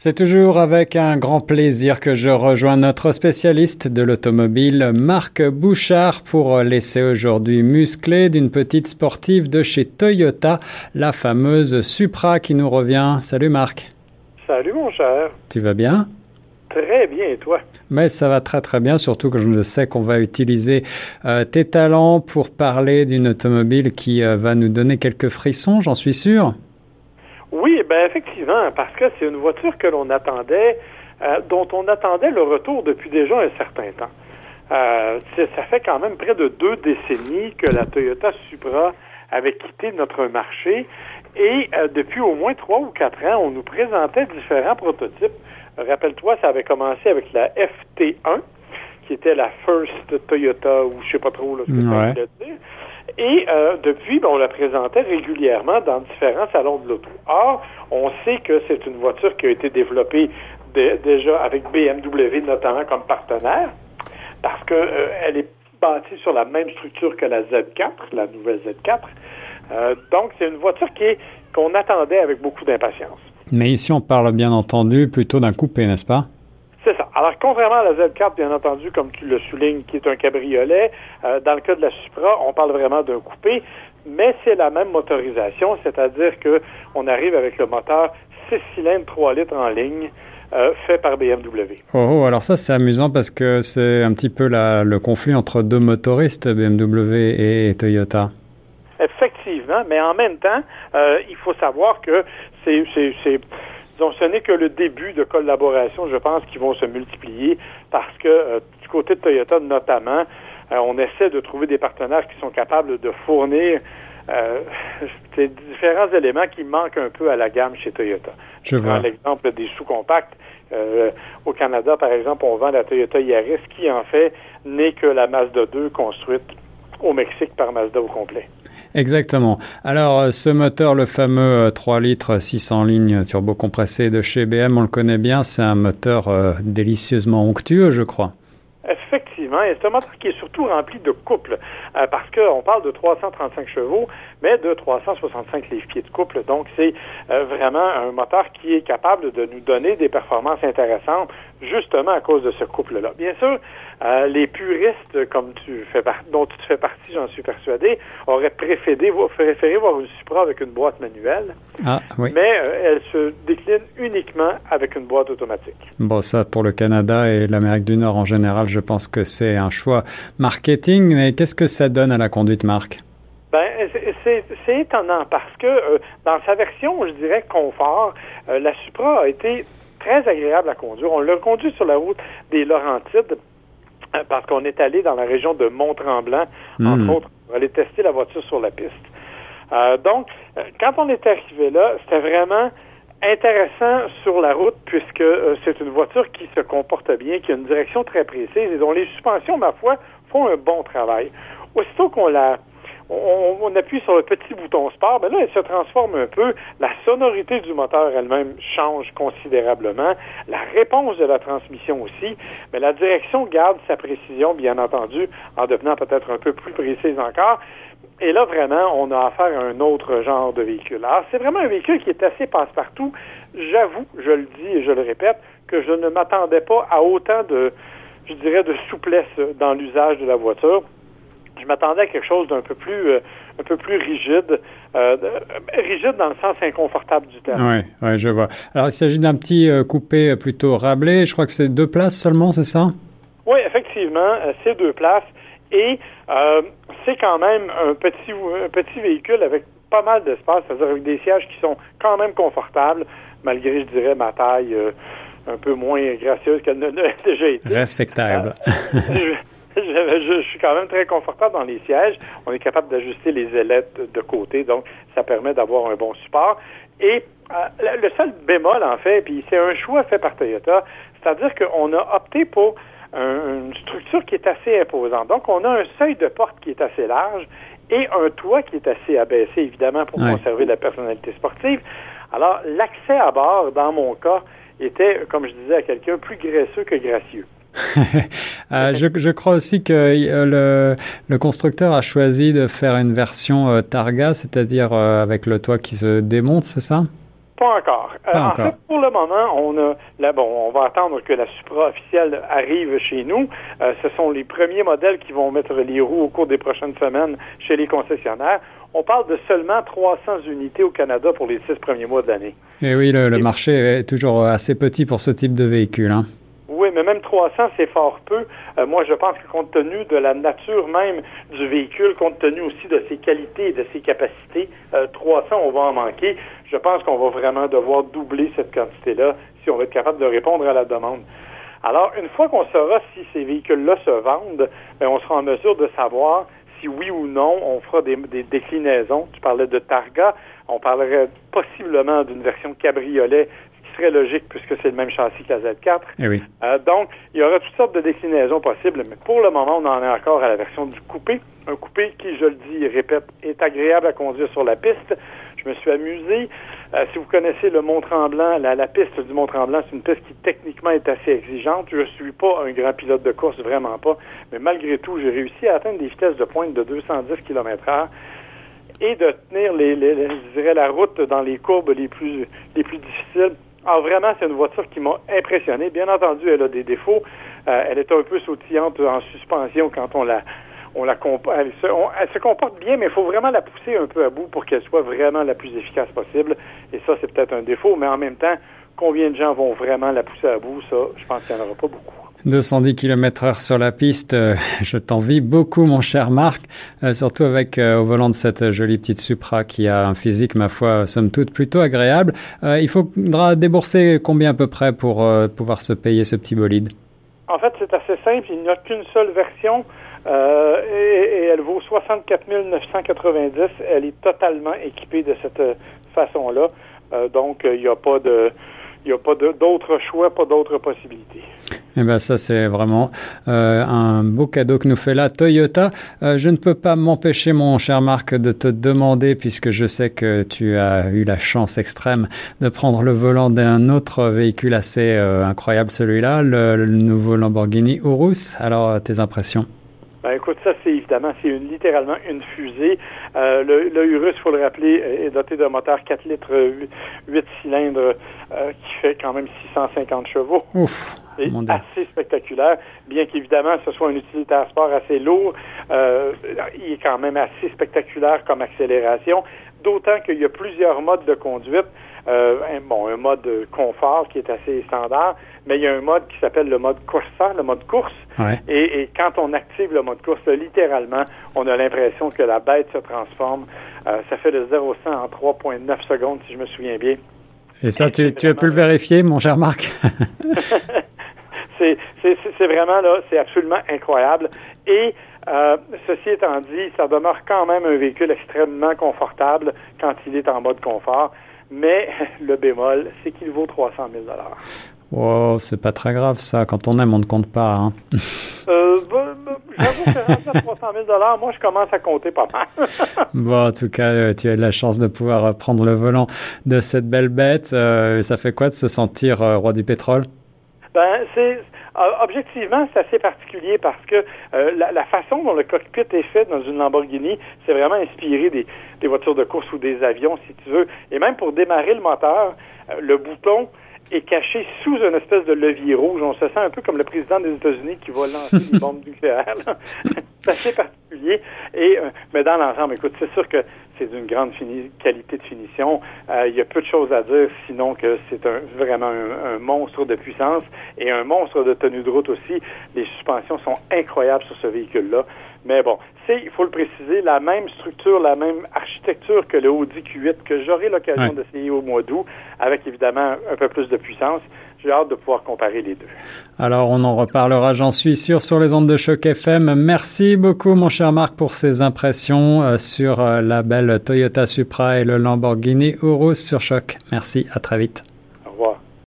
C'est toujours avec un grand plaisir que je rejoins notre spécialiste de l'automobile, Marc Bouchard, pour laisser aujourd'hui muscler d'une petite sportive de chez Toyota, la fameuse Supra qui nous revient. Salut Marc. Salut mon cher. Tu vas bien? Très bien, et toi? Mais ça va très très bien, surtout que je sais qu'on va utiliser euh, tes talents pour parler d'une automobile qui euh, va nous donner quelques frissons, j'en suis sûr. Ben effectivement, parce que c'est une voiture que l'on attendait, euh, dont on attendait le retour depuis déjà un certain temps. Euh, ça fait quand même près de deux décennies que la Toyota Supra avait quitté notre marché et euh, depuis au moins trois ou quatre ans, on nous présentait différents prototypes. Rappelle-toi, ça avait commencé avec la FT1, qui était la First Toyota, ou je sais pas trop là, ce que ça dire. Et euh, depuis, ben, on la présentait régulièrement dans différents salons de l'auto. Or, on sait que c'est une voiture qui a été développée déjà avec BMW notamment comme partenaire, parce qu'elle euh, est bâtie sur la même structure que la Z4, la nouvelle Z4. Euh, donc, c'est une voiture qui est qu'on attendait avec beaucoup d'impatience. Mais ici, on parle bien entendu plutôt d'un coupé, n'est-ce pas? Alors, contrairement à la Z4, bien entendu, comme tu le soulignes, qui est un cabriolet, euh, dans le cas de la Supra, on parle vraiment d'un coupé, mais c'est la même motorisation, c'est-à-dire que on arrive avec le moteur 6 cylindres 3 litres en ligne, euh, fait par BMW. Oh, oh, alors ça c'est amusant parce que c'est un petit peu la, le conflit entre deux motoristes, BMW et Toyota. Effectivement, mais en même temps, euh, il faut savoir que c'est donc, ce n'est que le début de collaboration, je pense, qui vont se multiplier parce que euh, du côté de Toyota notamment, euh, on essaie de trouver des partenaires qui sont capables de fournir euh, différents éléments qui manquent un peu à la gamme chez Toyota. Je prends l'exemple des sous-compacts. Euh, au Canada, par exemple, on vend la Toyota Yaris qui, en fait, n'est que la Mazda 2 construite au Mexique par Mazda au complet. Exactement. Alors, euh, ce moteur, le fameux 3 euh, litres 600 lignes turbo-compressé de chez BM, on le connaît bien, c'est un moteur euh, délicieusement onctueux, je crois. Effectivement, et c'est un moteur qui est surtout rempli de couple, parce qu'on parle de 335 chevaux, mais de 365 livres-pieds de couple. Donc, c'est vraiment un moteur qui est capable de nous donner des performances intéressantes, justement à cause de ce couple-là. Bien sûr, euh, les puristes, comme tu fais dont tu fais partie, j'en suis persuadé, auraient préféré, préféré voir une Supra avec une boîte manuelle. Ah, oui. Mais euh, elle se décline uniquement avec une boîte automatique. Bon, ça, pour le Canada et l'Amérique du Nord en général, je pense que c'est un choix marketing. Mais qu'est-ce que ça donne à la conduite, Marc? Ben, c'est étonnant parce que euh, dans sa version, je dirais confort, la Supra a été très agréable à conduire. On l'a conduit sur la route des Laurentides euh, parce qu'on est allé dans la région de Mont-Tremblant, entre hmm. autres, pour aller tester la voiture sur la piste. Euh, donc, euh, quand on est arrivé là, c'était vraiment intéressant sur la route puisque c'est une voiture qui se comporte bien, qui a une direction très précise et dont les suspensions, ma foi, font un bon travail. Aussitôt qu'on la on, appuie sur le petit bouton sport, mais là, elle se transforme un peu. La sonorité du moteur elle-même change considérablement. La réponse de la transmission aussi. Mais la direction garde sa précision, bien entendu, en devenant peut-être un peu plus précise encore. Et là, vraiment, on a affaire à un autre genre de véhicule. Alors, c'est vraiment un véhicule qui est assez passe-partout. J'avoue, je le dis et je le répète, que je ne m'attendais pas à autant de, je dirais, de souplesse dans l'usage de la voiture je m'attendais à quelque chose d'un peu plus euh, un peu plus rigide, euh, rigide dans le sens inconfortable du terme. Oui, ouais, je vois. Alors il s'agit d'un petit euh, coupé plutôt rablé. Je crois que c'est deux places seulement, c'est ça? Oui, effectivement, c'est deux places et c'est quand même un petit un petit véhicule avec pas mal d'espace, c'est-à-dire avec des sièges qui sont quand même confortables, malgré, je dirais, ma taille un peu moins gracieuse qu'elle ne l'a déjà été. Respectable. Je, suis quand même très confortable dans les sièges. On est capable d'ajuster les ailettes de côté, donc ça permet d'avoir un bon support. Et euh, le seul bémol, en fait, puis c'est un choix fait par Toyota, c'est-à-dire qu'on a opté pour une structure qui est assez imposante. Donc, on a un seuil de porte qui est assez large et un toit qui est assez abaissé, évidemment, pour conserver la personnalité sportive. Alors, l'accès à bord, dans mon cas, était, comme je disais à quelqu'un, plus graisseux que gracieux. Euh, je, crois aussi que euh, le, constructeur a choisi de faire une version euh, Targa, c'est-à-dire avec le toit qui se démonte, c'est ça? Pas encore. Pas encore. En fait, pour le moment, on a là, bon, on va attendre que la Supra officielle arrive chez nous. ce sont les premiers modèles qui vont mettre les roues au cours des prochaines semaines chez les concessionnaires. On parle de seulement 300 unités au Canada pour les six premiers mois de l'année. Et oui, le, marché est toujours assez petit pour ce type de véhicule. Hein. Mais même 300, c'est fort peu. Euh, moi, je pense que compte tenu de la nature même du véhicule, compte tenu aussi de ses qualités et de ses capacités, 300, euh, on va en manquer. Je pense qu'on va vraiment devoir doubler cette quantité-là si on va être capable de répondre à la demande. Alors, une fois qu'on saura si ces véhicules-là se vendent, ben, on sera en mesure de savoir si oui ou non on fera des déclinaisons. Tu parlais de Targa, on parlerait possiblement d'une version cabriolet très logique puisque c'est le même châssis que la Z4. Eh oui. Euh, donc, il y aura toutes sortes de déclinaisons possibles, mais pour le moment, on en est encore à la version du coupé. Un coupé qui, je le dis et répète, est agréable à conduire sur la piste. Je me suis amusé. Euh, si vous connaissez le Mont-Tremblant, la, piste du Mont-Tremblant, c'est une piste qui techniquement est assez exigeante. Je suis pas un grand pilote de course, vraiment pas. Mais malgré tout, j'ai réussi à atteindre des vitesses de pointe de 210 km h et de tenir les, je dirais, la route dans les courbes les plus, les plus difficiles ah, vraiment, c'est une voiture qui m'a impressionné. Bien entendu, elle a des défauts. Euh, elle est un peu sautillante en suspension quand on la on la elle se, elle se comporte bien, mais il faut vraiment la pousser un peu à bout pour qu'elle soit vraiment la plus efficace possible. Et ça, c'est peut-être un défaut, mais en même temps, combien de gens vont vraiment la pousser à bout, ça, je pense qu'il n'y en aura pas beaucoup. 210 km heure sur la piste, euh, je t'envie beaucoup mon cher Marc, euh, surtout avec euh, au volant de cette jolie petite Supra qui a un physique, ma foi, somme toute plutôt agréable. il faudra débourser combien à peu près pour pouvoir se payer ce petit bolide? En fait, c'est assez simple, il n'y a qu'une seule version et, elle vaut 64 990. Elle est totalement équipée de cette façon-là, donc il n'y a pas de il n'y a pas d'autres choix, pas d'autres possibilités. Eh bien, ça, c'est vraiment euh, un beau cadeau que nous fait la Toyota. Euh, je ne peux pas m'empêcher, mon cher Marc, de te demander, puisque je sais que tu as eu la chance extrême de prendre le volant d'un autre véhicule assez euh, incroyable, celui-là, le, nouveau Lamborghini Urus. Alors, tes impressions? Ben, écoute, ça, c'est évidemment, c'est littéralement une fusée. Euh, le, le Urus, il faut le rappeler, est doté d'un moteur 4 litres 8, cylindres euh, qui fait quand même 650 chevaux. Ouf! C'est assez spectaculaire, bien qu'évidemment ce soit un utilitaire sport assez lourd, euh, il est quand même assez spectaculaire comme accélération, d'autant qu'il y a plusieurs modes de conduite. Euh, un, bon, un mode confort qui est assez standard, mais il y a un mode qui s'appelle le mode Corsa, le mode course. Et, et, quand on active le mode course, littéralement, on a l'impression que la bête se transforme. Euh, ça fait de 0 100 en 3,9 secondes, si je me souviens bien. Et ça, tu, tu as pu le vérifier, mon cher Marc? C'est vraiment là, c'est absolument incroyable. Et euh, ceci étant dit, ça demeure quand même un véhicule extrêmement confortable quand il est en mode confort. Mais le bémol, c'est qu'il vaut 300 000 Oh, c'est pas très grave ça. Quand on aime, on ne compte pas. Hein. euh, bah, bah, J'avoue que 300 000 moi, je commence à compter pas mal. bon, en tout cas, euh, tu as de la chance de pouvoir euh, prendre le volant de cette belle bête. Euh, ça fait quoi de se sentir roi du pétrole? Ben, c'est objectivement, c'est assez particulier parce que la, façon dont le cockpit est fait dans une Lamborghini, c'est vraiment inspiré des, des, voitures de course ou des avions, si tu veux. Et même pour démarrer le moteur, le bouton est caché sous une espèce de levier rouge. On se sent un peu comme le président des États-Unis qui va lancer des bombes nucléaires. c'est assez particulier. Et, euh, mais dans l'ensemble, écoute, c'est sûr que c'est d'une grande qualité de finition. Euh, il y a peu de choses à dire, sinon que c'est un, vraiment un, monstre de puissance et un monstre de tenue de route aussi. Les suspensions sont incroyables sur ce véhicule-là. Mais bon, c'est, il faut le préciser, la même structure, la même architecture que le Audi Q8 que j'aurai l'occasion d'essayer au mois d'août, avec évidemment un peu plus de puissance. J'ai hâte de pouvoir comparer les deux. Alors, on en reparlera, j'en suis sûr, sur les ondes de choc FM. Merci beaucoup, mon cher Marc, pour ces impressions euh, sur euh, la belle Toyota Supra et le Lamborghini Urus sur choc. Merci, à très vite.